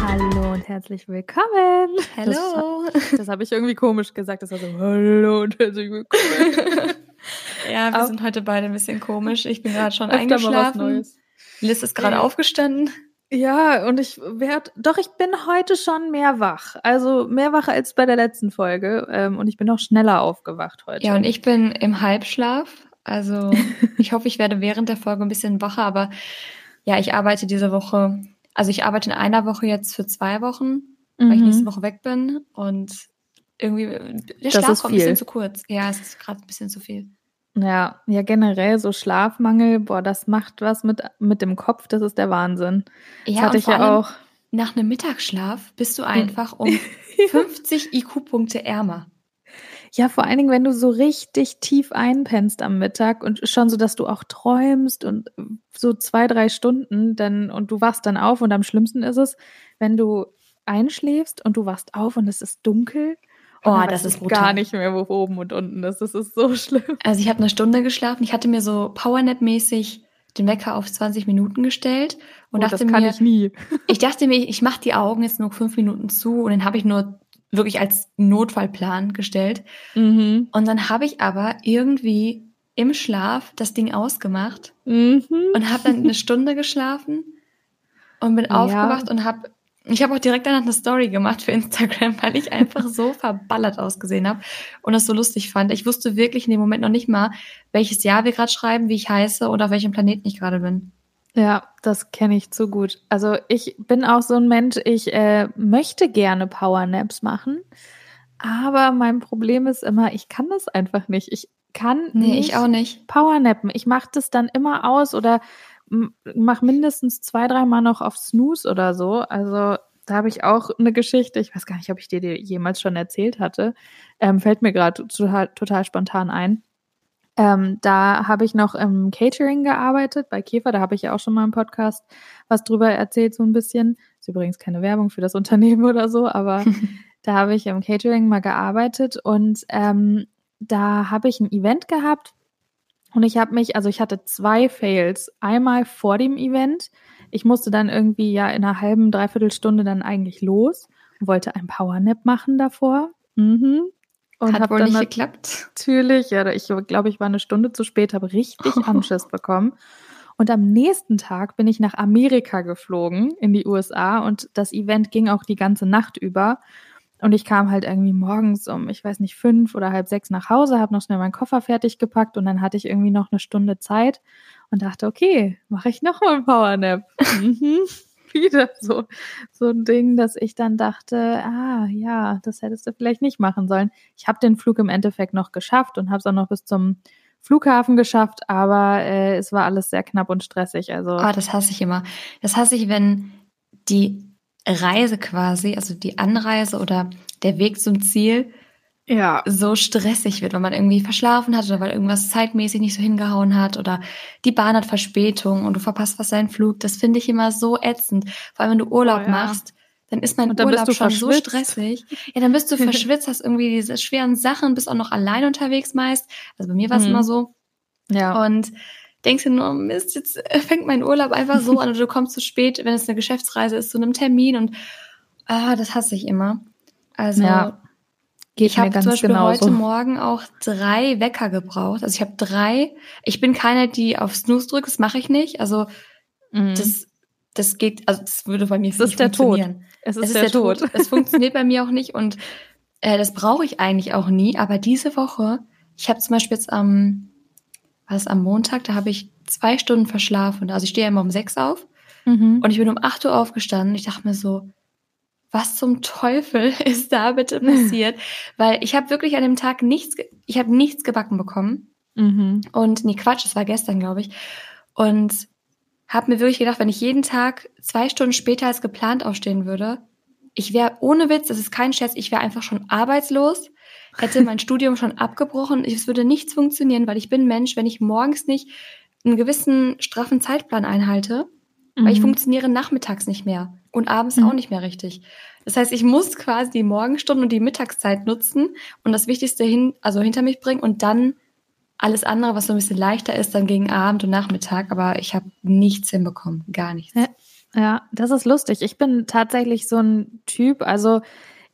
Hallo und herzlich willkommen. Hallo. Das, das habe ich irgendwie komisch gesagt. Das war so, hallo und herzlich willkommen. ja, wir Auch- sind heute beide ein bisschen komisch. Ich bin gerade schon eingeschlafen. Liz ist gerade Ja. aufgestanden. Ja, und ich werd, doch, ich bin heute schon mehr wach. Also mehr wach als bei der letzten Folge. Ähm, und ich bin auch schneller aufgewacht heute. Ja, und ich bin im Halbschlaf. Also ich hoffe, ich werde während der Folge ein bisschen wacher. Aber ja, ich arbeite diese Woche. Also ich arbeite in einer Woche jetzt für zwei Wochen, weil ich Mhm. nächste Woche weg bin. Und irgendwie, der Das Schlaf ist kommt ein bisschen zu kurz. Ja, es ist gerade ein bisschen zu viel. Ja, ja, generell so Schlafmangel, boah, das macht was mit, mit dem Kopf, das ist der Wahnsinn. Das Ja, hatte ich ja auch. nach einem Mittagsschlaf bist du einfach um 50 IQ-Punkte ärmer. Ja, vor allen Dingen, wenn du so richtig tief einpennst am Mittag und schon so, dass du auch träumst und so zwei, drei Stunden, dann und du wachst dann auf und am schlimmsten ist es, wenn du einschläfst und du wachst auf und es ist dunkel. Oh, das ist brutal. gar nicht mehr, wo oben und unten ist. Das ist so schlimm. Also ich habe eine Stunde geschlafen. Ich hatte mir so Powernap-mäßig den Wecker auf 20 Minuten gestellt und oh, dachte das kann mir, ich nie. ich dachte mir, ich mache die Augen jetzt nur fünf Minuten zu und dann habe ich nur wirklich als Notfallplan gestellt. Mhm. Und dann habe ich aber irgendwie im Schlaf das Ding ausgemacht Mhm. und habe dann eine Stunde geschlafen und bin Ja. aufgewacht und habe ich habe auch direkt danach eine Story gemacht für Instagram, weil ich einfach so verballert ausgesehen habe und das so lustig fand. Ich wusste wirklich in dem Moment noch nicht mal, welches Jahr wir gerade schreiben, wie ich heiße und auf welchem Planeten ich gerade bin. Ja, das kenne ich zu gut. Also ich bin auch so ein Mensch, ich äh, möchte gerne Powernaps machen, aber mein Problem ist immer, ich kann das einfach nicht. Ich kann Nee, nicht ich auch nicht. Powernappen. Ich mache das dann immer aus oder mache mindestens zwei, dreimal noch auf Snooze oder so. Also da habe ich auch eine Geschichte. Ich weiß gar nicht, ob ich dir die jemals schon erzählt hatte. Ähm, fällt mir gerade total, total spontan ein. Ähm, da habe ich noch im Catering gearbeitet bei Käfer. Da habe ich ja auch schon mal im Podcast was drüber erzählt, so ein bisschen. Ist übrigens keine Werbung für das Unternehmen oder so, aber da habe ich im Catering mal gearbeitet und ähm, da habe ich ein Event gehabt und ich habe mich, also ich hatte zwei Fails. Einmal vor dem Event. Ich musste dann irgendwie ja in einer halben, dreiviertel Stunde dann eigentlich los und wollte ein Powernap machen davor. Mhm. Und Hat wohl dann nicht geklappt. Natürlich, ja, ich glaube, ich war eine Stunde zu spät, habe richtig Anschiss bekommen. Und am nächsten Tag bin ich nach Amerika geflogen, in die USA, und das Event ging auch die ganze Nacht über. Und ich kam halt irgendwie morgens um, ich weiß nicht, fünf oder halb sechs nach Hause, habe noch schnell meinen Koffer fertig gepackt und dann hatte ich irgendwie noch eine Stunde Zeit und dachte, okay, mache ich noch mal ein Powernap. mhm. Wieder so, so ein Ding, dass ich dann dachte, ah ja, das hättest du vielleicht nicht machen sollen. Ich habe den Flug im Endeffekt noch geschafft und habe es auch noch bis zum Flughafen geschafft, aber äh, es war alles sehr knapp und stressig. Also Ah, das hasse ich immer. Das hasse ich, wenn die Reise quasi, also die Anreise oder der Weg zum Ziel ja, so stressig wird, weil man irgendwie verschlafen hat oder weil irgendwas zeitmäßig nicht so hingehauen hat oder die Bahn hat Verspätung und du verpasst was seinen Flug. Das finde ich immer so ätzend. Vor allem, wenn du Urlaub Oh ja. machst, dann ist mein dann Urlaub schon so stressig. Ja, dann bist du verschwitzt, hast irgendwie diese schweren Sachen, bist auch noch allein unterwegs meist. Also bei mir war es Mhm. immer so. ja. Und denkst du nur, Mist, jetzt fängt mein Urlaub einfach so an und du kommst zu spät, wenn es eine Geschäftsreise ist, zu einem Termin und ah, das hasse ich immer. Also Ja, Geht ich habe zum Beispiel genauso. heute Morgen auch drei Wecker gebraucht. Also ich habe drei. Ich bin keine, die auf Snooze drückt, das mache ich nicht. Also Mhm. das, das geht, also das würde bei mir Es nicht ist der Tod. funktionieren. es ist, Es ist der, Tod. Es funktioniert bei mir auch nicht und äh, das brauche ich eigentlich auch nie. Aber diese Woche, ich habe zum Beispiel jetzt am, was am Montag, da habe ich zwei Stunden verschlafen. Also ich stehe ja immer um sechs auf Mhm. und ich bin um 8 Uhr aufgestanden. Ich dachte mir so, was zum Teufel ist da bitte passiert? Weil ich habe wirklich an dem Tag nichts, ich habe nichts gebacken bekommen. Mhm. Und nee, Quatsch, das war gestern, glaube ich. Und habe mir wirklich gedacht, wenn ich jeden Tag zwei Stunden später als geplant aufstehen würde, ich wäre ohne Witz, das ist kein Scherz, ich wäre einfach schon arbeitslos, hätte mein Studium schon abgebrochen. Es würde nichts funktionieren, weil ich bin Mensch, wenn ich morgens nicht einen gewissen straffen Zeitplan einhalte, weil ich Mhm. funktioniere nachmittags nicht mehr. und abends mhm. auch nicht mehr richtig. Das heißt, ich muss quasi die Morgenstunden und die Mittagszeit nutzen und das Wichtigste hin, also hinter mich bringen und dann alles andere, was so ein bisschen leichter ist, dann gegen Abend und Nachmittag. Aber ich habe nichts hinbekommen, gar nichts. Ja, ja, das ist lustig. Ich bin tatsächlich so ein Typ, also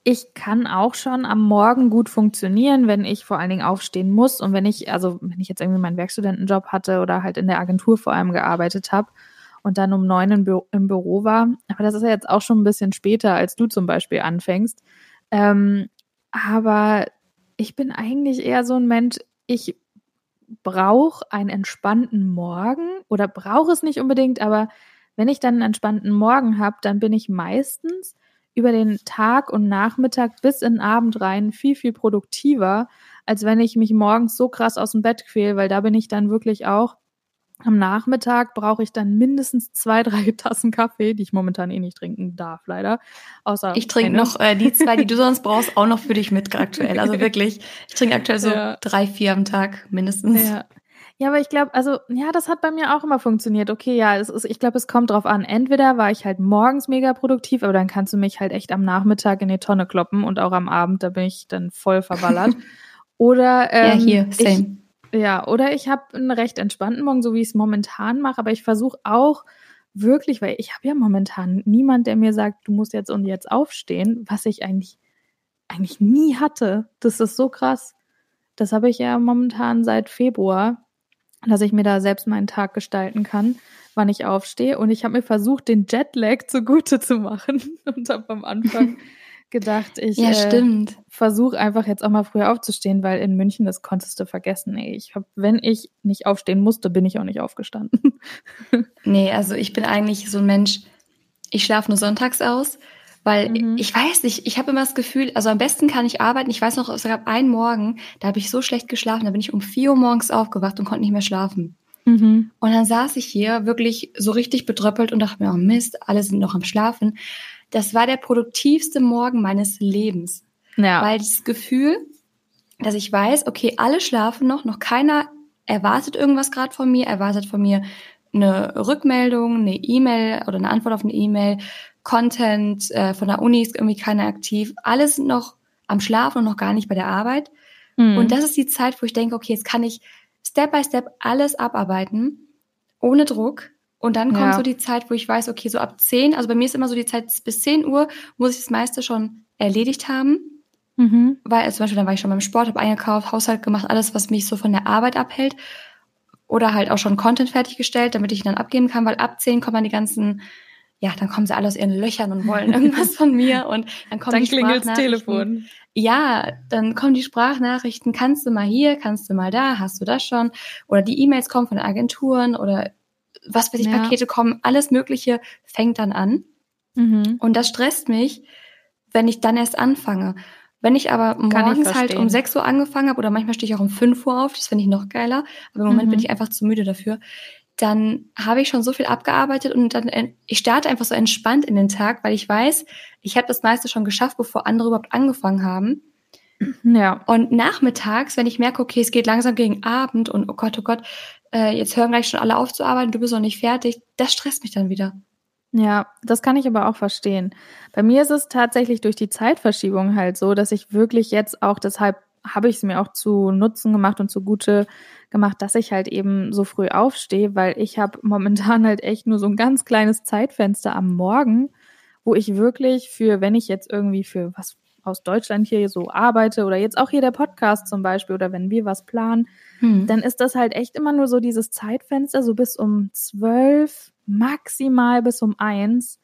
ich kann auch schon am Morgen gut funktionieren, wenn ich vor allen Dingen aufstehen muss und wenn ich, also wenn ich jetzt irgendwie meinen Werkstudentenjob hatte oder halt in der Agentur vor allem gearbeitet habe und dann um neun im, Bü im Büro war. Aber das ist ja jetzt auch schon ein bisschen später, als du zum Beispiel anfängst. Ähm, aber ich bin eigentlich eher so ein Mensch, ich brauche einen entspannten Morgen oder brauche es nicht unbedingt, aber wenn ich dann einen entspannten Morgen habe, dann bin ich meistens über den Tag und Nachmittag bis in den Abend rein viel, viel produktiver, als wenn ich mich morgens so krass aus dem Bett quäle, weil da bin ich dann wirklich auch am Nachmittag brauche ich dann mindestens zwei, drei Tassen Kaffee, die ich momentan eh nicht trinken darf, leider. Außer ich trinke noch äh, die zwei, die du sonst brauchst, auch noch für dich mit aktuell. Also wirklich, ich trinke aktuell so ja. drei, vier am Tag mindestens. Ja. Ja, aber ich glaube, also ja, das hat bei mir auch immer funktioniert. Okay, ja, es ist, ich glaube, es kommt drauf an. Entweder war ich halt morgens mega produktiv, aber dann kannst du mich halt echt am Nachmittag in die Tonne kloppen und auch am Abend, da bin ich dann voll verballert. Oder ähm, ja, hier, same. Ich, ja, oder ich habe einen recht entspannten Morgen, so wie ich es momentan mache, aber ich versuche auch wirklich, weil ich habe ja momentan niemand, der mir sagt, du musst jetzt und jetzt aufstehen, was ich eigentlich eigentlich nie hatte. Das ist so krass. Das habe ich ja momentan seit Februar dass ich mir da selbst meinen Tag gestalten kann, wann ich aufstehe. Und ich habe mir versucht, den Jetlag zugute zu machen und habe am Anfang gedacht, ich ja, äh, versuche einfach jetzt auch mal früher aufzustehen, weil in München das konntest du vergessen. Ey, ich hab, wenn ich nicht aufstehen musste, bin ich auch nicht aufgestanden. nee, also ich bin eigentlich so ein Mensch, ich schlafe nur sonntags aus weil mhm. ich weiß nicht, ich habe immer das Gefühl, also am besten kann ich arbeiten. Ich weiß noch, es gab einen Morgen, da habe ich so schlecht geschlafen, da bin ich um vier Uhr morgens aufgewacht und konnte nicht mehr schlafen. Mhm. Und dann saß ich hier wirklich so richtig bedröppelt und dachte mir, oh Mist, alle sind noch am Schlafen. Das war der produktivste Morgen meines Lebens. Ja. Weil dieses Gefühl, dass ich weiß, okay, alle schlafen noch, noch keiner erwartet irgendwas gerade von mir, erwartet von mir eine Rückmeldung, eine E-Mail oder eine Antwort auf eine E-Mail, Content, äh, von der Uni ist irgendwie keiner aktiv. Alles sind noch am Schlafen und noch gar nicht bei der Arbeit. Mhm. Und das ist die Zeit, wo ich denke, okay, jetzt kann ich Step by Step alles abarbeiten, ohne Druck. Und dann kommt ja. so die Zeit, wo ich weiß, okay, so ab 10, also bei mir ist immer so die Zeit bis 10 Uhr, muss ich das meiste schon erledigt haben. Mhm. Weil also zum Beispiel, dann war ich schon beim Sport, habe eingekauft, Haushalt gemacht, alles, was mich so von der Arbeit abhält. Oder halt auch schon Content fertiggestellt, damit ich ihn dann abgeben kann, weil ab 10 kommen dann die ganzen ja, dann kommen sie alle aus ihren Löchern und wollen irgendwas von mir und dann kommen dann die Sprachnachrichten. Telefon. Ja, dann kommen die Sprachnachrichten, kannst du mal hier, kannst du mal da, hast du das schon? Oder die E-Mails kommen von Agenturen oder was weiß ich, ja. Pakete kommen, alles Mögliche fängt dann an. Mhm. Und das stresst mich, wenn ich dann erst anfange. Wenn ich aber morgens ich halt um 6 Uhr angefangen habe oder manchmal stehe ich auch um 5 Uhr auf, das finde ich noch geiler, aber im Moment mhm. bin ich einfach zu müde dafür, dann habe ich schon so viel abgearbeitet und dann ich starte einfach so entspannt in den Tag, weil ich weiß, ich habe das meiste schon geschafft, bevor andere überhaupt angefangen haben. Ja. Und nachmittags, wenn ich merke, okay, es geht langsam gegen Abend und oh Gott, oh Gott, äh, jetzt hören gleich schon alle auf zu arbeiten, du bist noch nicht fertig, das stresst mich dann wieder. Ja, das kann ich aber auch verstehen. Bei mir ist es tatsächlich durch die Zeitverschiebung halt so, dass ich wirklich jetzt auch deshalb habe ich es mir auch zu Nutzen gemacht und zugute gemacht, dass ich halt eben so früh aufstehe, weil ich habe momentan halt echt nur so ein ganz kleines Zeitfenster am Morgen, wo ich wirklich für, wenn ich jetzt irgendwie für was aus Deutschland hier so arbeite oder jetzt auch hier der Podcast zum Beispiel oder wenn wir was planen, hm. dann ist das halt echt immer nur so dieses Zeitfenster, so bis um zwölf, maximal bis um eins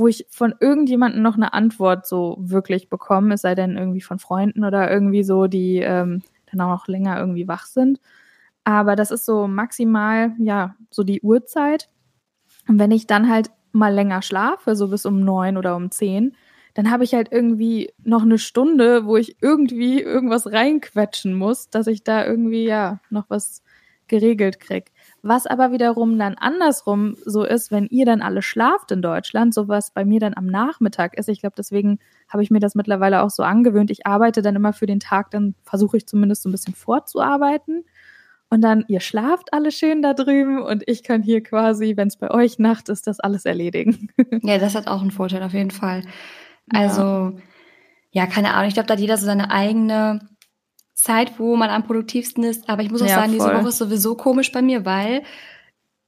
wo ich von irgendjemandem noch eine Antwort so wirklich bekomme, es sei denn irgendwie von Freunden oder irgendwie so, die ähm, dann auch noch länger irgendwie wach sind. Aber das ist so maximal, ja, so die Uhrzeit. Und wenn ich dann halt mal länger schlafe, so bis um neun oder um zehn, dann habe ich halt irgendwie noch eine Stunde, wo ich irgendwie irgendwas reinquetschen muss, dass ich da irgendwie ja noch was geregelt krieg. Was aber wiederum dann andersrum so ist, wenn ihr dann alle schlaft in Deutschland, sowas bei mir dann am Nachmittag ist. Ich glaube, deswegen habe ich mir das mittlerweile auch so angewöhnt. Ich arbeite dann immer für den Tag, dann versuche ich zumindest so ein bisschen vorzuarbeiten. Und dann, ihr schlaft alle schön da drüben und ich kann hier quasi, wenn es bei euch Nacht ist, das alles erledigen. Ja, das hat auch einen Vorteil auf jeden Fall. Also, ja, ja keine Ahnung. Ich glaube, da hat jeder so seine eigene Zeit, wo man am produktivsten ist. Aber ich muss auch ja, sagen, voll. diese Woche ist sowieso komisch bei mir, weil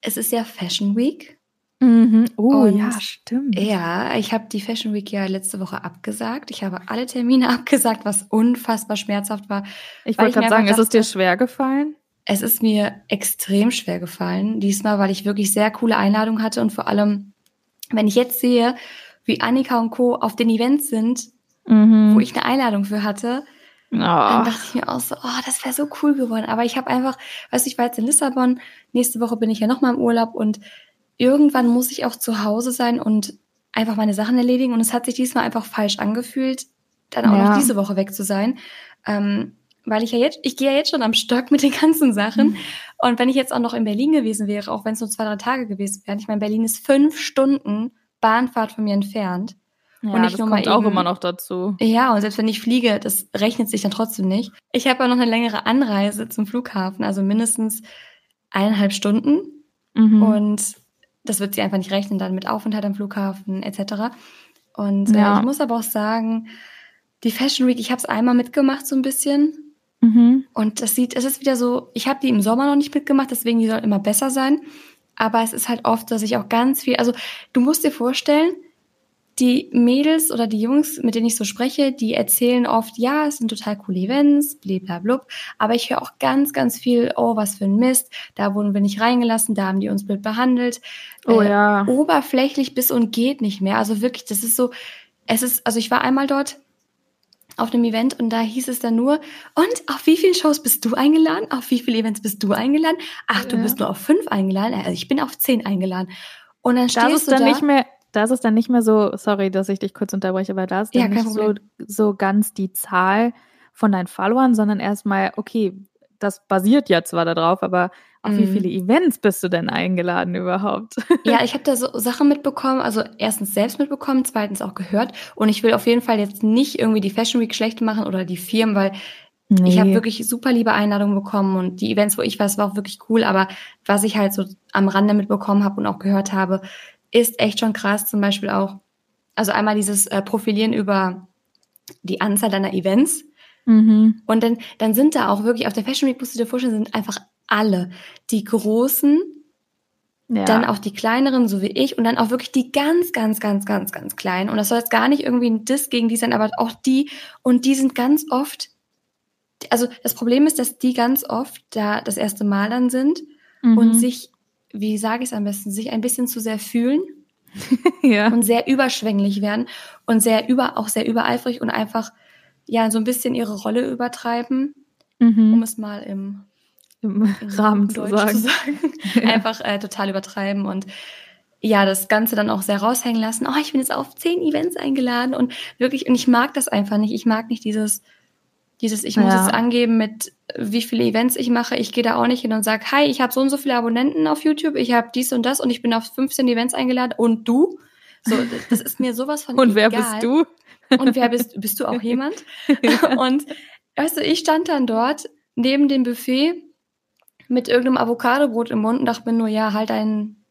es ist ja Fashion Week. Mhm. Oh und ja, stimmt. Ja, ich habe die Fashion Week ja letzte Woche abgesagt. Ich habe alle Termine abgesagt, was unfassbar schmerzhaft war. Ich wollte gerade sagen, dachte, ist es dir schwer gefallen? Es ist mir extrem schwer gefallen. Diesmal, weil ich wirklich sehr coole Einladungen hatte und vor allem, wenn ich jetzt sehe, wie Annika und Co. auf den Events sind, mhm. wo ich eine Einladung für hatte, oh. dann dachte ich mir auch so, oh, das wäre so cool geworden. Aber ich habe einfach, weißt du, ich war jetzt in Lissabon, nächste Woche bin ich ja nochmal im Urlaub und irgendwann muss ich auch zu Hause sein und einfach meine Sachen erledigen. Und es hat sich diesmal einfach falsch angefühlt, dann auch ja. noch diese Woche weg zu sein. Ähm, weil ich ja jetzt, ich gehe ja jetzt schon am Stock mit den ganzen Sachen. Mhm. Und wenn ich jetzt auch noch in Berlin gewesen wäre, auch wenn es nur zwei, drei Tage gewesen wären, ich meine, Berlin ist fünf Stunden Bahnfahrt von mir entfernt. Ja, und ich das nur kommt mal eben, auch immer noch dazu. Ja, und selbst wenn ich fliege, das rechnet sich dann trotzdem nicht. Ich habe auch noch eine längere Anreise zum Flughafen, also mindestens eineinhalb Stunden. Mhm. Und das wird sie einfach nicht rechnen, dann mit Aufenthalt am Flughafen etc. Und äh, ja. äh, ich muss aber auch sagen, die Fashion Week, ich habe es einmal mitgemacht so ein bisschen. Mhm. Und das sieht, es ist wieder so, ich habe die im Sommer noch nicht mitgemacht, deswegen die soll immer besser sein. Aber es ist halt oft, dass ich auch ganz viel, also du musst dir vorstellen, die Mädels oder die Jungs, mit denen ich so spreche, die erzählen oft, ja, es sind total coole Events, bliblablub. Aber ich höre auch ganz, ganz viel, oh, was für ein Mist, da wurden wir nicht reingelassen, da haben die uns blöd behandelt. Oh äh, ja. Oberflächlich bis und geht nicht mehr. Also wirklich, das ist so, es ist, also ich war einmal dort auf einem Event und da hieß es dann nur, und auf wie vielen Shows bist du eingeladen? Auf wie viele Events bist du eingeladen? Ach, du ja. bist nur auf fünf eingeladen? Also ich bin auf zehn eingeladen. Und dann stehst das ist du dann da, nicht mehr da ist es dann nicht mehr so, sorry, dass ich dich kurz unterbreche, aber da ist dann ja, nicht so, so ganz die Zahl von deinen Followern, sondern erstmal, okay, das basiert ja zwar darauf, aber auf mhm. wie viele Events bist du denn eingeladen überhaupt? Ja, ich habe da so Sachen mitbekommen, also erstens selbst mitbekommen, zweitens auch gehört. Und ich will auf jeden Fall jetzt nicht irgendwie die Fashion Week schlecht machen oder die Firmen, weil nee. ich habe wirklich super liebe Einladungen bekommen und die Events, wo ich war, es war auch wirklich cool. Aber was ich halt so am Rande mitbekommen habe und auch gehört habe, ist echt schon krass. Zum Beispiel auch, also einmal dieses äh, Profilieren über die Anzahl deiner Events. Mhm. Und dann, dann sind da auch wirklich, auf der Fashion Week musst du dir vorstellen, sind einfach alle. Die großen, ja. dann auch die kleineren, so wie ich, und dann auch wirklich die ganz, ganz, ganz, ganz, ganz kleinen. Und das soll jetzt gar nicht irgendwie ein Diss gegen die sein, aber auch die, und die sind ganz oft, also das Problem ist, dass die ganz oft da das erste Mal dann sind mhm. und sich wie sage ich es am besten, sich ein bisschen zu sehr fühlen ja. und sehr überschwänglich werden und sehr über, auch sehr übereifrig und einfach ja so ein bisschen ihre Rolle übertreiben, mhm. um es mal im, Im Rahmen zu sagen. zu sagen. Ja. Einfach äh, total übertreiben und ja, das Ganze dann auch sehr raushängen lassen. Oh, ich bin jetzt auf zehn Events eingeladen und wirklich, und ich mag das einfach nicht. Ich mag nicht dieses, dieses, ich muss ja. es angeben mit wie viele Events ich mache. Ich gehe da auch nicht hin und sage, hi, ich habe so und so viele Abonnenten auf YouTube, ich habe dies und das und ich bin auf 15 Events eingeladen und du? So, das ist mir sowas von Und wer bist du? Und wer bist bist du auch jemand? und weißt du, ich stand dann dort neben dem Buffet mit irgendeinem Avocadobrot im Mund und dachte mir nur, ja, halt dein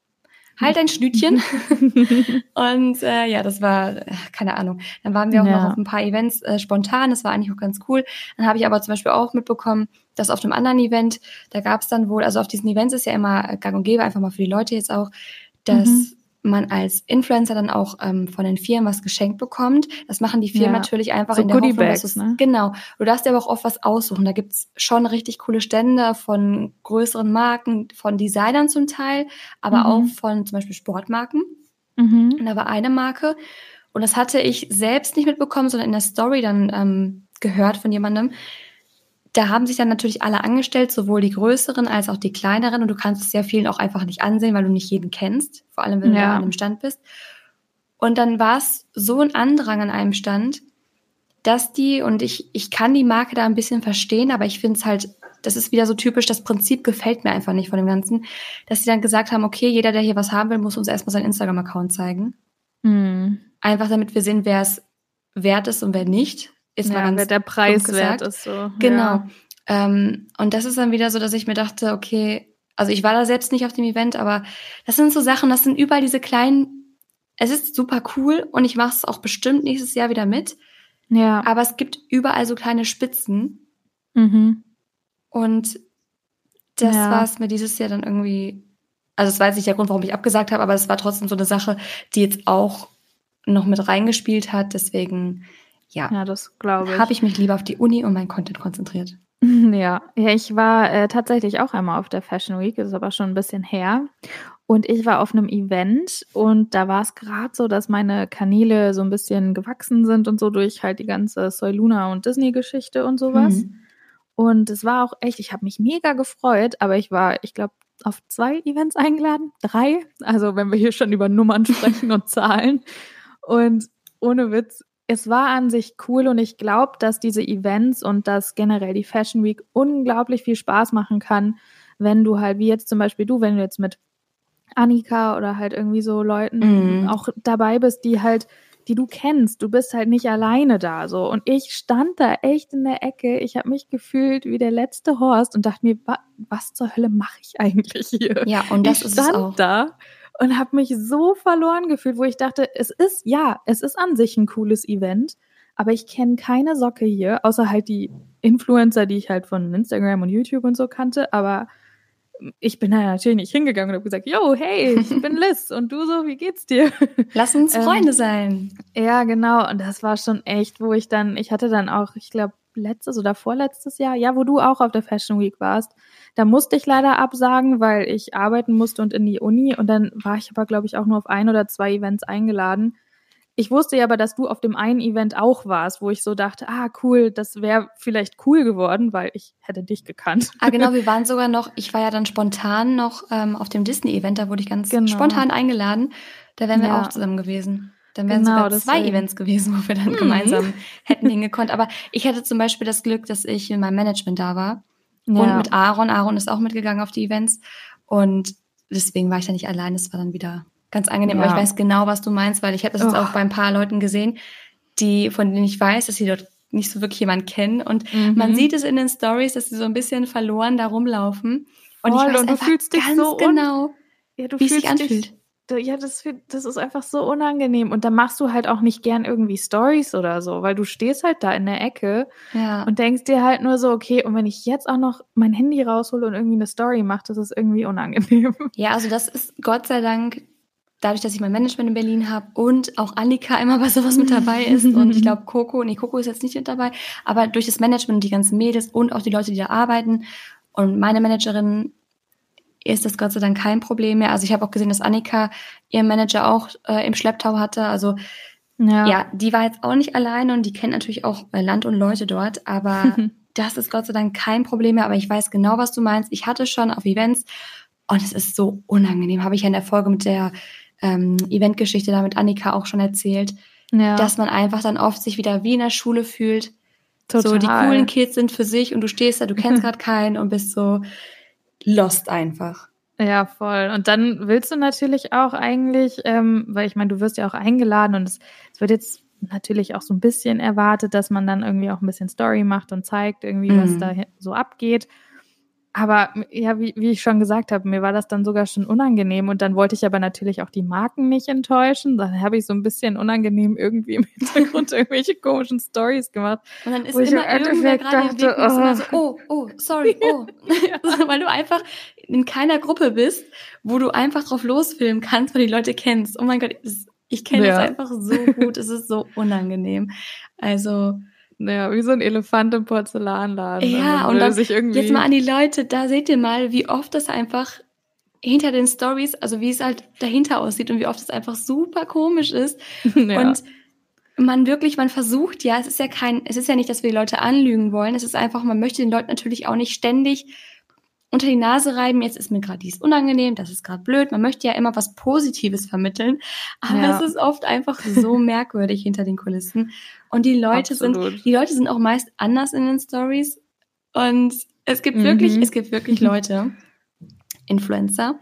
halt ein Schnütchen. und äh, ja, das war, keine Ahnung. Dann waren wir auch ja. noch auf ein paar Events äh, spontan, das war eigentlich auch ganz cool. Dann habe ich aber zum Beispiel auch mitbekommen, dass auf einem anderen Event, da gab es dann wohl, also auf diesen Events ist ja immer gang und gäbe, einfach mal für die Leute jetzt auch, dass mhm man als Influencer dann auch ähm, von den Firmen was geschenkt bekommt. Das machen die Firmen ja. natürlich einfach so in der Hoffnung, dass es ne? genau. Du darfst dir aber auch oft was aussuchen. Da gibt's schon richtig coole Stände von größeren Marken, von Designern zum Teil, aber mhm. auch von zum Beispiel Sportmarken. Mhm. Und da war eine Marke und das hatte ich selbst nicht mitbekommen, sondern in der Story dann ähm, gehört von jemandem da haben sich dann natürlich alle angestellt, sowohl die größeren als auch die kleineren. Und du kannst es sehr vielen auch einfach nicht ansehen, weil du nicht jeden kennst, vor allem wenn ja. du an einem Stand bist. Und dann war es so ein Andrang an einem Stand, dass die, und ich, ich kann die Marke da ein bisschen verstehen, aber ich finde es halt, das ist wieder so typisch, das Prinzip gefällt mir einfach nicht von dem Ganzen, dass sie dann gesagt haben, okay, jeder, der hier was haben will, muss uns erstmal seinen Instagram-Account zeigen. Mhm. Einfach damit wir sehen, wer es wert ist und wer nicht ist ja, mal ganz der Preis wert ist so. Genau. Ja. Ähm, und das ist dann wieder so, dass ich mir dachte, okay, also ich war da selbst nicht auf dem Event, aber das sind so Sachen, das sind überall diese kleinen, es ist super cool und ich mache es auch bestimmt nächstes Jahr wieder mit. Ja. Aber es gibt überall so kleine Spitzen. Mhm. Und das Ja. war es mir dieses Jahr dann irgendwie, also es war jetzt nicht der Grund, warum ich abgesagt habe, aber es war trotzdem so eine Sache, die jetzt auch noch mit reingespielt hat. Deswegen, ja, Ja, das glaube ich. habe ich mich lieber auf die Uni und meinen Content konzentriert. Ja, ja, ich war äh, tatsächlich auch einmal auf der Fashion Week, ist aber schon ein bisschen her. Und ich war auf einem Event und da war es gerade so, dass meine Kanäle so ein bisschen gewachsen sind und so durch halt die ganze Soy Luna und Disney-Geschichte und sowas. Mhm. Und es war auch echt, ich habe mich mega gefreut, aber ich war, ich glaube, auf zwei Events eingeladen, drei. Also wenn wir hier schon über Nummern sprechen und Zahlen. Und ohne Witz, es war an sich cool und ich glaube, dass diese Events und dass generell die Fashion Week unglaublich viel Spaß machen kann, wenn du halt, wie jetzt zum Beispiel du, wenn du jetzt mit Annika oder halt irgendwie so Leuten Mhm. auch dabei bist, die halt, die du kennst. Du bist halt nicht alleine da so. Und ich stand da echt in der Ecke. Ich habe mich gefühlt wie der letzte Horst und dachte mir, wa was zur Hölle mache ich eigentlich hier? Ja, und das ich ist es stand auch. da und habe mich so verloren gefühlt, wo ich dachte, es ist ja, es ist an sich ein cooles Event, aber ich kenne keine Socke hier, außer halt die Influencer, die ich halt von Instagram und YouTube und so kannte, aber ich bin da natürlich nicht hingegangen und habe gesagt, yo, hey, ich bin Liz und du so, wie geht's dir? Lass uns Ähm, Freunde sein. Ja, genau. Und das war schon echt, wo ich dann, ich hatte dann auch, ich glaube, letztes oder vorletztes Jahr, ja, wo du auch auf der Fashion Week warst, da musste ich leider absagen, weil ich arbeiten musste und in die Uni. Und dann war ich aber, glaube ich, auch nur auf ein oder zwei Events eingeladen. Ich wusste ja aber, dass du auf dem einen Event auch warst, wo ich so dachte, ah, cool, das wäre vielleicht cool geworden, weil ich hätte dich gekannt. Ah, genau, wir waren sogar noch, ich war ja dann spontan noch ähm, auf dem Disney-Event, da wurde ich ganz Genau. spontan eingeladen. Da wären wir Ja. auch zusammen gewesen. Dann wären Genau, sogar zwei deswegen. Events gewesen, wo wir dann Mhm. gemeinsam hätten hingekonnt. Aber ich hatte zum Beispiel das Glück, dass ich in meinem Management da war. Und mit Aaron. Aaron ist auch mitgegangen auf die Events. Und deswegen war ich da nicht allein. Es war dann wieder ganz angenehm. Ja. Aber ich weiß genau, was du meinst, weil ich habe das jetzt Oh. auch bei ein paar Leuten gesehen, die, von denen ich weiß, dass sie dort nicht so wirklich jemanden kennen. Und Mhm. man sieht es in den Stories, dass sie so ein bisschen verloren da rumlaufen. Und Voll, ich weiß und du fühlst dich so genau, ja, du wie es sich anfühlt. Ja, das, das ist einfach so unangenehm. Und dann machst du halt auch nicht gern irgendwie Stories oder so, weil du stehst halt da in der Ecke Ja. und denkst dir halt nur so, okay, und wenn ich jetzt auch noch mein Handy raushole und irgendwie eine Story mache, das ist irgendwie unangenehm. Ja, also das ist Gott sei Dank, dadurch, dass ich mein Management in Berlin habe und auch Annika immer bei sowas mit dabei ist und ich glaube Coco, nee, Coco ist jetzt nicht mit dabei, aber durch das Management und die ganzen Mädels und auch die Leute, die da arbeiten und meine Managerin ist das Gott sei Dank kein Problem mehr. Also ich habe auch gesehen, dass Annika ihren Manager auch äh, im Schlepptau hatte. Also ja. die war jetzt auch nicht alleine und die kennt natürlich auch äh, Land und Leute dort, aber das ist Gott sei Dank kein Problem mehr. Aber ich weiß genau, was du meinst. Ich hatte schon auf Events und es ist so unangenehm. Habe ich ja in der Folge mit der ähm, Eventgeschichte da mit Annika auch schon erzählt, ja. dass man einfach dann oft sich wieder wie in der Schule fühlt. Total. So die coolen Kids sind für sich und du stehst da, du kennst gerade keinen und bist so lost einfach. Ja, voll. Und dann willst du natürlich auch eigentlich, ähm, weil ich meine, du wirst ja auch eingeladen und es, es wird jetzt natürlich auch so ein bisschen erwartet, dass man dann irgendwie auch ein bisschen Story macht und zeigt irgendwie, was Mhm. da hin- so abgeht. Aber ja, wie, wie ich schon gesagt habe, mir war das dann sogar schon unangenehm und dann wollte ich aber natürlich auch die Marken nicht enttäuschen. Dann habe ich so ein bisschen unangenehm irgendwie im Hintergrund irgendwelche komischen Stories gemacht. Und dann ist immer im irgendwer gerade im Weg dachte, und ist immer so, oh, oh, sorry, oh. so, weil du einfach in keiner Gruppe bist, wo du einfach drauf losfilmen kannst, weil die Leute kennst. Oh mein Gott, ich kenne Ja. das einfach so gut. es ist so unangenehm. Also, Naja, wie so ein Elefant im Porzellanladen. ja, Also, und dann sich irgendwie jetzt mal an die Leute, da seht ihr mal, wie oft das einfach hinter den Stories, also wie es halt dahinter aussieht und wie oft es einfach super komisch ist. ja. Und man wirklich, man versucht ja, es ist ja kein, es ist ja nicht, dass wir die Leute anlügen wollen. Es ist einfach, man möchte den Leuten natürlich auch nicht ständig unter die Nase reiben, jetzt ist mir gerade dies unangenehm, das ist gerade blöd. Man möchte ja immer was Positives vermitteln, aber Ja. es ist oft einfach so merkwürdig hinter den Kulissen. Und die Leute Absolut. sind, die Leute sind auch meist anders in den Stories. Und es gibt Mhm. wirklich, es gibt wirklich Leute, Influencer,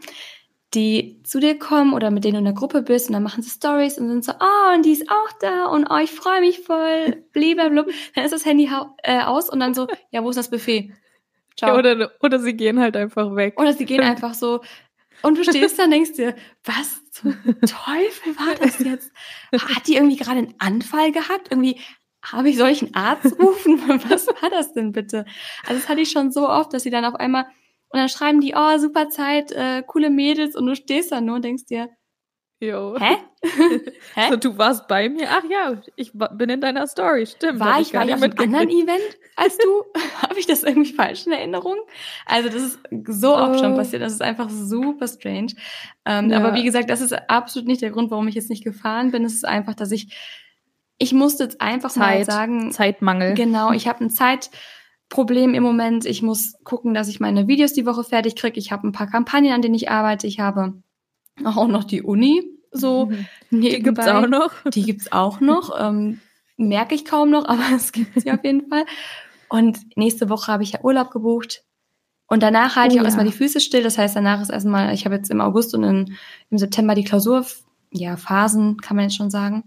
die zu dir kommen oder mit denen du in der Gruppe bist und dann machen sie Stories und sind so, oh, und die ist auch da und oh, ich freue mich voll, blablabla. Dann ist das Handy äh, aus und dann so, ja, wo ist das Buffet? Ciao. Ja, oder, oder sie gehen halt einfach weg. Oder sie gehen einfach so. Und du stehst da und denkst dir, was zum Teufel war das jetzt? Hat die irgendwie gerade einen Anfall gehabt? Irgendwie habe ich solchen Arzt rufen? Was war das denn bitte? Also das hatte ich schon so oft, dass sie dann auf einmal und dann schreiben die, oh, super Zeit, äh, coole Mädels und du stehst da nur und denkst dir, Jo. Hä? Hä? So, du warst bei mir? Ach ja, ich bin in deiner Story, stimmt. War ich, war ich auf einem anderen Event als du? Habe ich das irgendwie falsch in Erinnerung? Also das ist so oft schon oh. passiert, das ist einfach super strange. Ähm, ja. Aber wie gesagt, das ist absolut nicht der Grund, warum ich jetzt nicht gefahren bin. Es ist einfach, dass ich, ich musste jetzt einfach Zeit, mal sagen. Zeitmangel. Genau, ich habe ein Zeitproblem im Moment. Ich muss gucken, dass ich meine Videos die Woche fertig kriege. Ich habe ein paar Kampagnen, an denen ich arbeite. Ich habe auch noch die Uni so mhm. Die gibt's auch noch. Die gibt's auch noch. Ähm, merke ich kaum noch, aber es gibt sie auf jeden Fall. Und nächste Woche habe ich ja Urlaub gebucht. Und danach halte oh, ich auch ja. erstmal die Füße still. Das heißt, danach ist erstmal, ich habe jetzt im August und in, im September die Klausur, ja, Phasen, kann man jetzt schon sagen.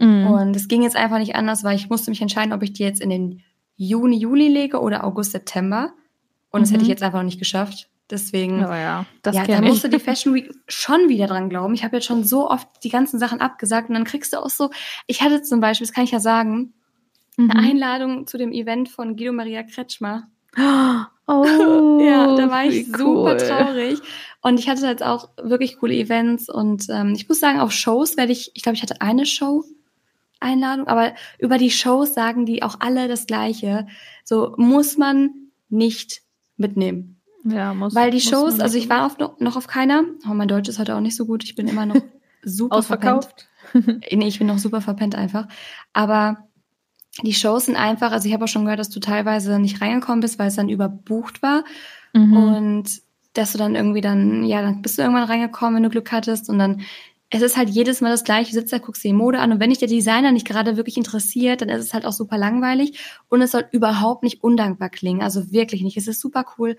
Mhm. Und es ging jetzt einfach nicht anders, weil ich musste mich entscheiden, ob ich die jetzt in den Juni, Juli lege oder August, September. Und das hätte ich mhm. jetzt einfach noch nicht geschafft. Deswegen, oh ja, das ja, da musste die Fashion Week schon wieder dran glauben. Ich habe jetzt schon so oft die ganzen Sachen abgesagt und dann kriegst du auch so, ich hatte zum Beispiel, das kann ich ja sagen, mhm. eine Einladung zu dem Event von Guido Maria Kretschmer. Oh, ja, da war ich super traurig. Und ich hatte jetzt auch wirklich coole Events und ähm, ich muss sagen, auf Shows werde ich, ich glaube, ich hatte eine Show Einladung, aber über die Shows sagen die auch alle das Gleiche. So muss man nicht mitnehmen. Ja, muss. Weil die Shows, also ich war auf, noch auf keiner. Oh, mein Deutsch ist heute auch nicht so gut. Ich bin immer noch super Ausverkauft. verpennt. nee, ich bin noch super verpennt einfach. Aber die Shows sind einfach, also ich habe auch schon gehört, dass du teilweise nicht reingekommen bist, weil es dann überbucht war. Mhm. Und dass du dann irgendwie dann, ja, dann bist du irgendwann reingekommen, wenn du Glück hattest. Und dann, es ist halt jedes Mal das gleiche. Du sitzt da, guckst dir die Mode an. Und wenn dich der Designer nicht gerade wirklich interessiert, dann ist es halt auch super langweilig. Und es soll überhaupt nicht undankbar klingen. Also wirklich nicht. Es ist super cool.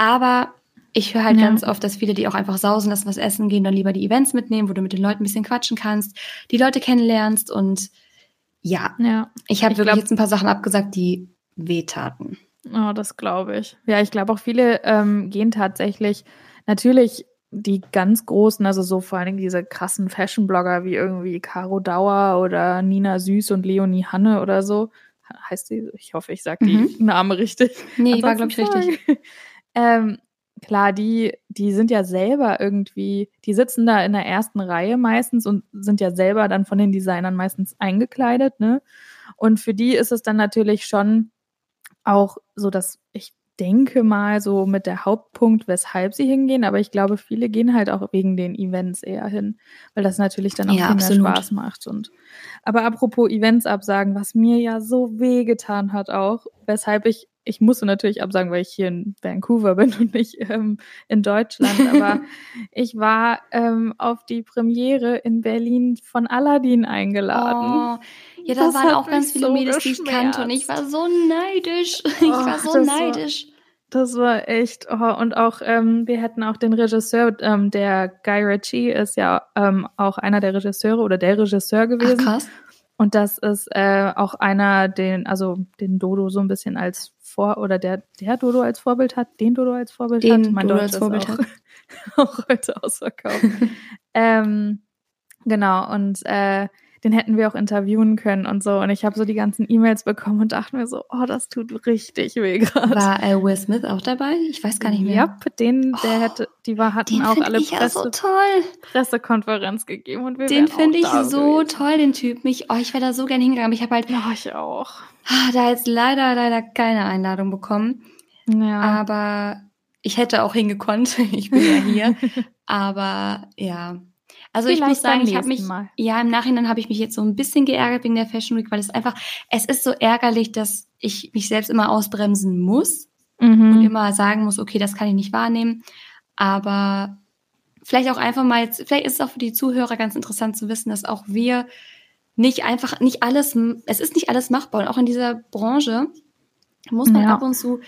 Aber ich höre halt ja. ganz oft, dass viele, die auch einfach sausen lassen, was essen gehen, dann lieber die Events mitnehmen, wo du mit den Leuten ein bisschen quatschen kannst, die Leute kennenlernst und ja, ja. ich habe wirklich glaub, jetzt ein paar Sachen abgesagt, die wehtaten. Oh, das glaube ich. Ja, ich glaube auch viele ähm, gehen tatsächlich natürlich die ganz großen, also so vor allen Dingen diese krassen Fashion-Blogger wie irgendwie Caro Dauer oder Nina Süß und Leonie Hanne oder so. Heißt sie? Ich hoffe, ich sage die mhm. Name richtig. Nee, Ansonsten war, glaube ich, richtig. Ähm, klar, die, die sind ja selber irgendwie, die sitzen da in der ersten Reihe meistens und sind ja selber dann von den Designern meistens eingekleidet, ne? Und für die ist es dann natürlich schon auch so, dass ich denke mal so mit der Hauptpunkt, weshalb sie hingehen, aber ich glaube, viele gehen halt auch wegen den Events eher hin, weil das natürlich dann auch ja, viel mehr Spaß macht. Und aber apropos Events absagen, was mir ja so weh getan hat auch, weshalb ich ich musste natürlich absagen, weil ich hier in Vancouver bin und nicht ähm, in Deutschland. Aber ich war ähm, auf die Premiere in Berlin von Aladdin eingeladen. Oh, ja, da das waren auch ganz viele so Mädels, die ich kannte und ich war so neidisch. Ich oh, war so neidisch. War, das war echt, oh, und auch, ähm, wir hätten auch den Regisseur, ähm, der Guy Ritchie ist ja ähm, auch einer der Regisseure oder der Regisseur gewesen. Ach, krass. Und das ist äh, auch einer, den, also den Dodo so ein bisschen als vor oder der, der Dodo als Vorbild hat, den Dodo als Vorbild den hat. Mein Dodo als Vorbild auch, hat. auch heute ausverkauft. ähm, genau, und äh, den hätten wir auch interviewen können und so. Und ich habe so die ganzen E-Mails bekommen und dachte mir so, oh, das tut richtig weh gerade. War äh, Will Smith auch dabei? Ich weiß gar nicht mehr. Ja, den, der oh, hätte, die war, hatten auch alle ich Presse, so toll. Pressekonferenz gegeben und wir Den finde ich so gewesen. toll, den Typ. Mich, oh, ich wäre da so gern hingegangen. Ich habe halt, ja, ich auch. Ah, da jetzt leider, leider keine Einladung bekommen. Ja. Aber ich hätte auch hingekonnt. Ich bin ja hier. Aber ja, also Vielleicht ich muss sagen, ich habe mich, Mal. ja, im Nachhinein habe ich mich jetzt so ein bisschen geärgert wegen der Fashion Week, weil es einfach, es ist so ärgerlich, dass ich mich selbst immer ausbremsen muss mhm. und immer sagen muss, okay, das kann ich nicht wahrnehmen. Aber vielleicht auch einfach mal, jetzt, vielleicht ist es auch für die Zuhörer ganz interessant zu wissen, dass auch wir nicht einfach, nicht alles, es ist nicht alles machbar. Und auch in dieser Branche muss man ja. ab und zu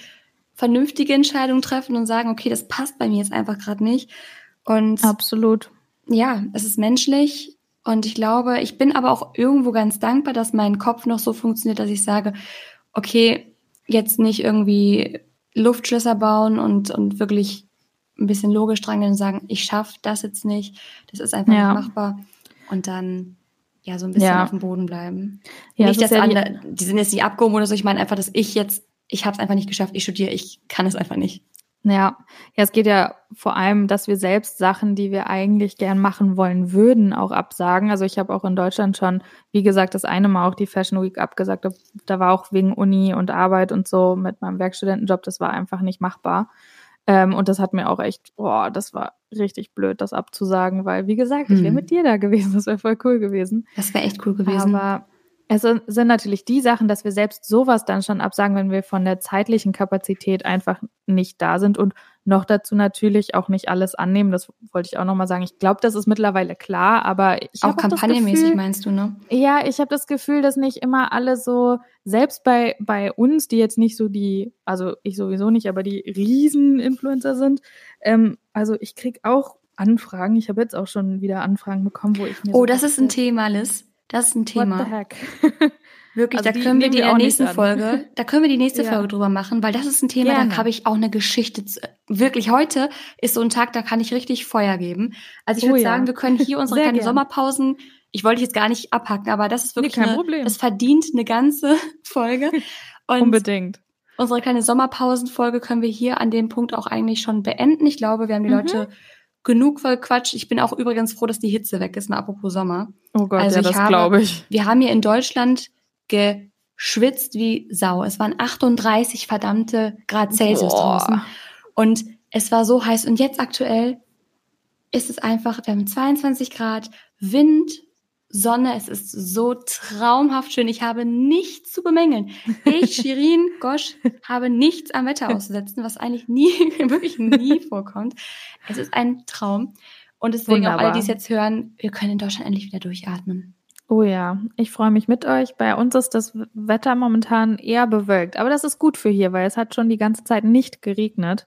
vernünftige Entscheidungen treffen und sagen, okay, das passt bei mir jetzt einfach gerade nicht. Und absolut ja, es ist menschlich und ich glaube, ich bin aber auch irgendwo ganz dankbar, dass mein Kopf noch so funktioniert, dass ich sage, okay, jetzt nicht irgendwie Luftschlösser bauen und, und wirklich ein bisschen logisch dran und sagen, ich schaffe das jetzt nicht, das ist einfach ja. nicht machbar. Und dann ja so ein bisschen ja. auf dem Boden bleiben. Ja, nicht, dass ja andere, die sind jetzt nicht abgehoben oder so, ich meine einfach, dass ich jetzt, ich habe es einfach nicht geschafft, ich studiere, ich kann es einfach nicht. Ja, ja, es geht ja vor allem, dass wir selbst Sachen, die wir eigentlich gern machen wollen würden, auch absagen. Also ich habe auch in Deutschland schon, wie gesagt, das eine Mal auch die Fashion Week abgesagt. Da war auch wegen Uni und Arbeit und so mit meinem Werkstudentenjob, das war einfach nicht machbar. Ähm, und das hat mir auch echt, boah, das war richtig blöd, das abzusagen, weil, wie gesagt, ich wäre hm. mit dir da gewesen. Das wäre voll cool gewesen. Das wäre echt cool gewesen. Aber es sind natürlich die Sachen, dass wir selbst sowas dann schon absagen, wenn wir von der zeitlichen Kapazität einfach nicht da sind und noch dazu natürlich auch nicht alles annehmen. Das wollte ich auch nochmal sagen. Ich glaube, das ist mittlerweile klar, aber ich auch kampagnenmäßig meinst du, ne? Ja, ich habe das Gefühl, dass nicht immer alle so, selbst bei, bei uns, die jetzt nicht so die, also ich sowieso nicht, aber die Riesen-Influencer sind, ähm, also ich krieg auch Anfragen. Ich habe jetzt auch schon wieder Anfragen bekommen, wo ich mir. Oh, so das ist ein Thema, Liz. Das ist ein Thema. What the heck? Wirklich, also da können wir die in der nächsten Folge, da können wir die nächste ja. Folge drüber machen, weil das ist ein Thema, Gerne. da habe ich auch eine Geschichte. Zu, wirklich, heute ist so ein Tag, da kann ich richtig Feuer geben. Also ich oh, würde ja. sagen, wir können hier unsere kleinen Sommerpausen, ich wollte jetzt gar nicht abhacken, aber das ist wirklich, nee, eine, Problem. das verdient eine ganze Folge. Und Unbedingt. Unsere kleine Sommerpausenfolge können wir hier an dem Punkt auch eigentlich schon beenden. Ich glaube, wir haben die mhm. Leute genug voll Quatsch. Ich bin auch übrigens froh, dass die Hitze weg ist, ne, apropos Sommer. Oh Gott, also ja, das glaube ich. Wir haben hier in Deutschland geschwitzt wie Sau. Es waren 38 verdammte Grad Celsius Boah. draußen. Und es war so heiß. Und jetzt aktuell ist es einfach, wir haben 22 Grad, Wind, Sonne, es ist so traumhaft schön. Ich habe nichts zu bemängeln. Ich, Shirin Gosch, habe nichts am Wetter auszusetzen, was eigentlich nie, wirklich nie vorkommt. Es ist ein Traum. Und deswegen Wunderbar. auch alle, die es jetzt hören, wir können in Deutschland endlich wieder durchatmen. Oh ja, ich freue mich mit euch. Bei uns ist das Wetter momentan eher bewölkt, aber das ist gut für hier, weil es hat schon die ganze Zeit nicht geregnet.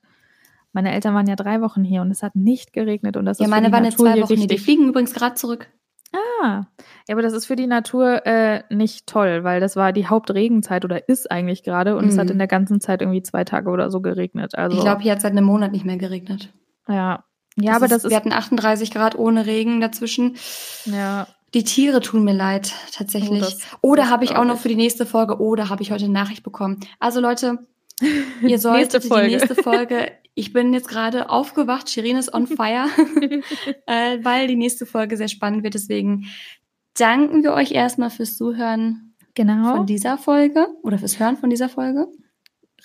Meine Eltern waren ja drei Wochen hier und es hat nicht geregnet und das ja, ist meine waren jetzt zwei Wochen hier. Die fliegen übrigens gerade zurück. Ah, ja, aber das ist für die Natur äh, nicht toll, weil das war die Hauptregenzeit oder ist eigentlich gerade und mhm. es hat in mhm. der ganzen Zeit irgendwie zwei Tage oder so geregnet. Also ich glaube, hier hat seit einem Monat nicht mehr geregnet. Ja, ja, das aber ist, das ist. Wir hatten 38 Grad ohne Regen dazwischen. Ja. Die Tiere tun mir leid, tatsächlich. Oh, das, oder habe ich auch noch für die nächste Folge, oder habe ich heute eine Nachricht bekommen. Also Leute, ihr solltet die nächste Folge. Ich bin jetzt gerade aufgewacht, Shirin ist on fire, äh, weil die nächste Folge sehr spannend wird. Deswegen danken wir euch erstmal fürs Zuhören genau. von dieser Folge oder fürs Hören von dieser Folge.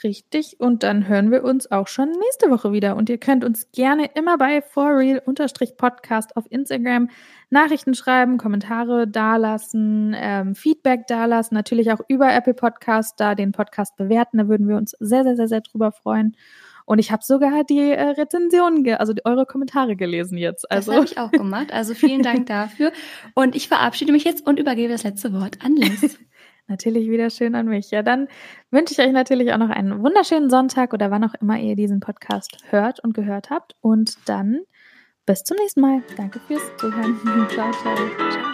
Richtig. Und dann hören wir uns auch schon nächste Woche wieder. Und ihr könnt uns gerne immer bei forreal-podcast auf Instagram Nachrichten schreiben, Kommentare dalassen, ähm, Feedback dalassen. Natürlich auch über Apple Podcast da den Podcast bewerten. Da würden wir uns sehr, sehr, sehr, sehr drüber freuen. Und ich habe sogar die äh, Rezensionen, also die, eure Kommentare gelesen jetzt. Also. Das habe ich auch gemacht. Also vielen Dank dafür. Und ich verabschiede mich jetzt und übergebe das letzte Wort an Liz. Natürlich wieder schön an mich. Ja, dann wünsche ich euch natürlich auch noch einen wunderschönen Sonntag oder wann auch immer ihr diesen Podcast hört und gehört habt. Und dann bis zum nächsten Mal. Danke fürs Zuhören. ciao, ciao. ciao.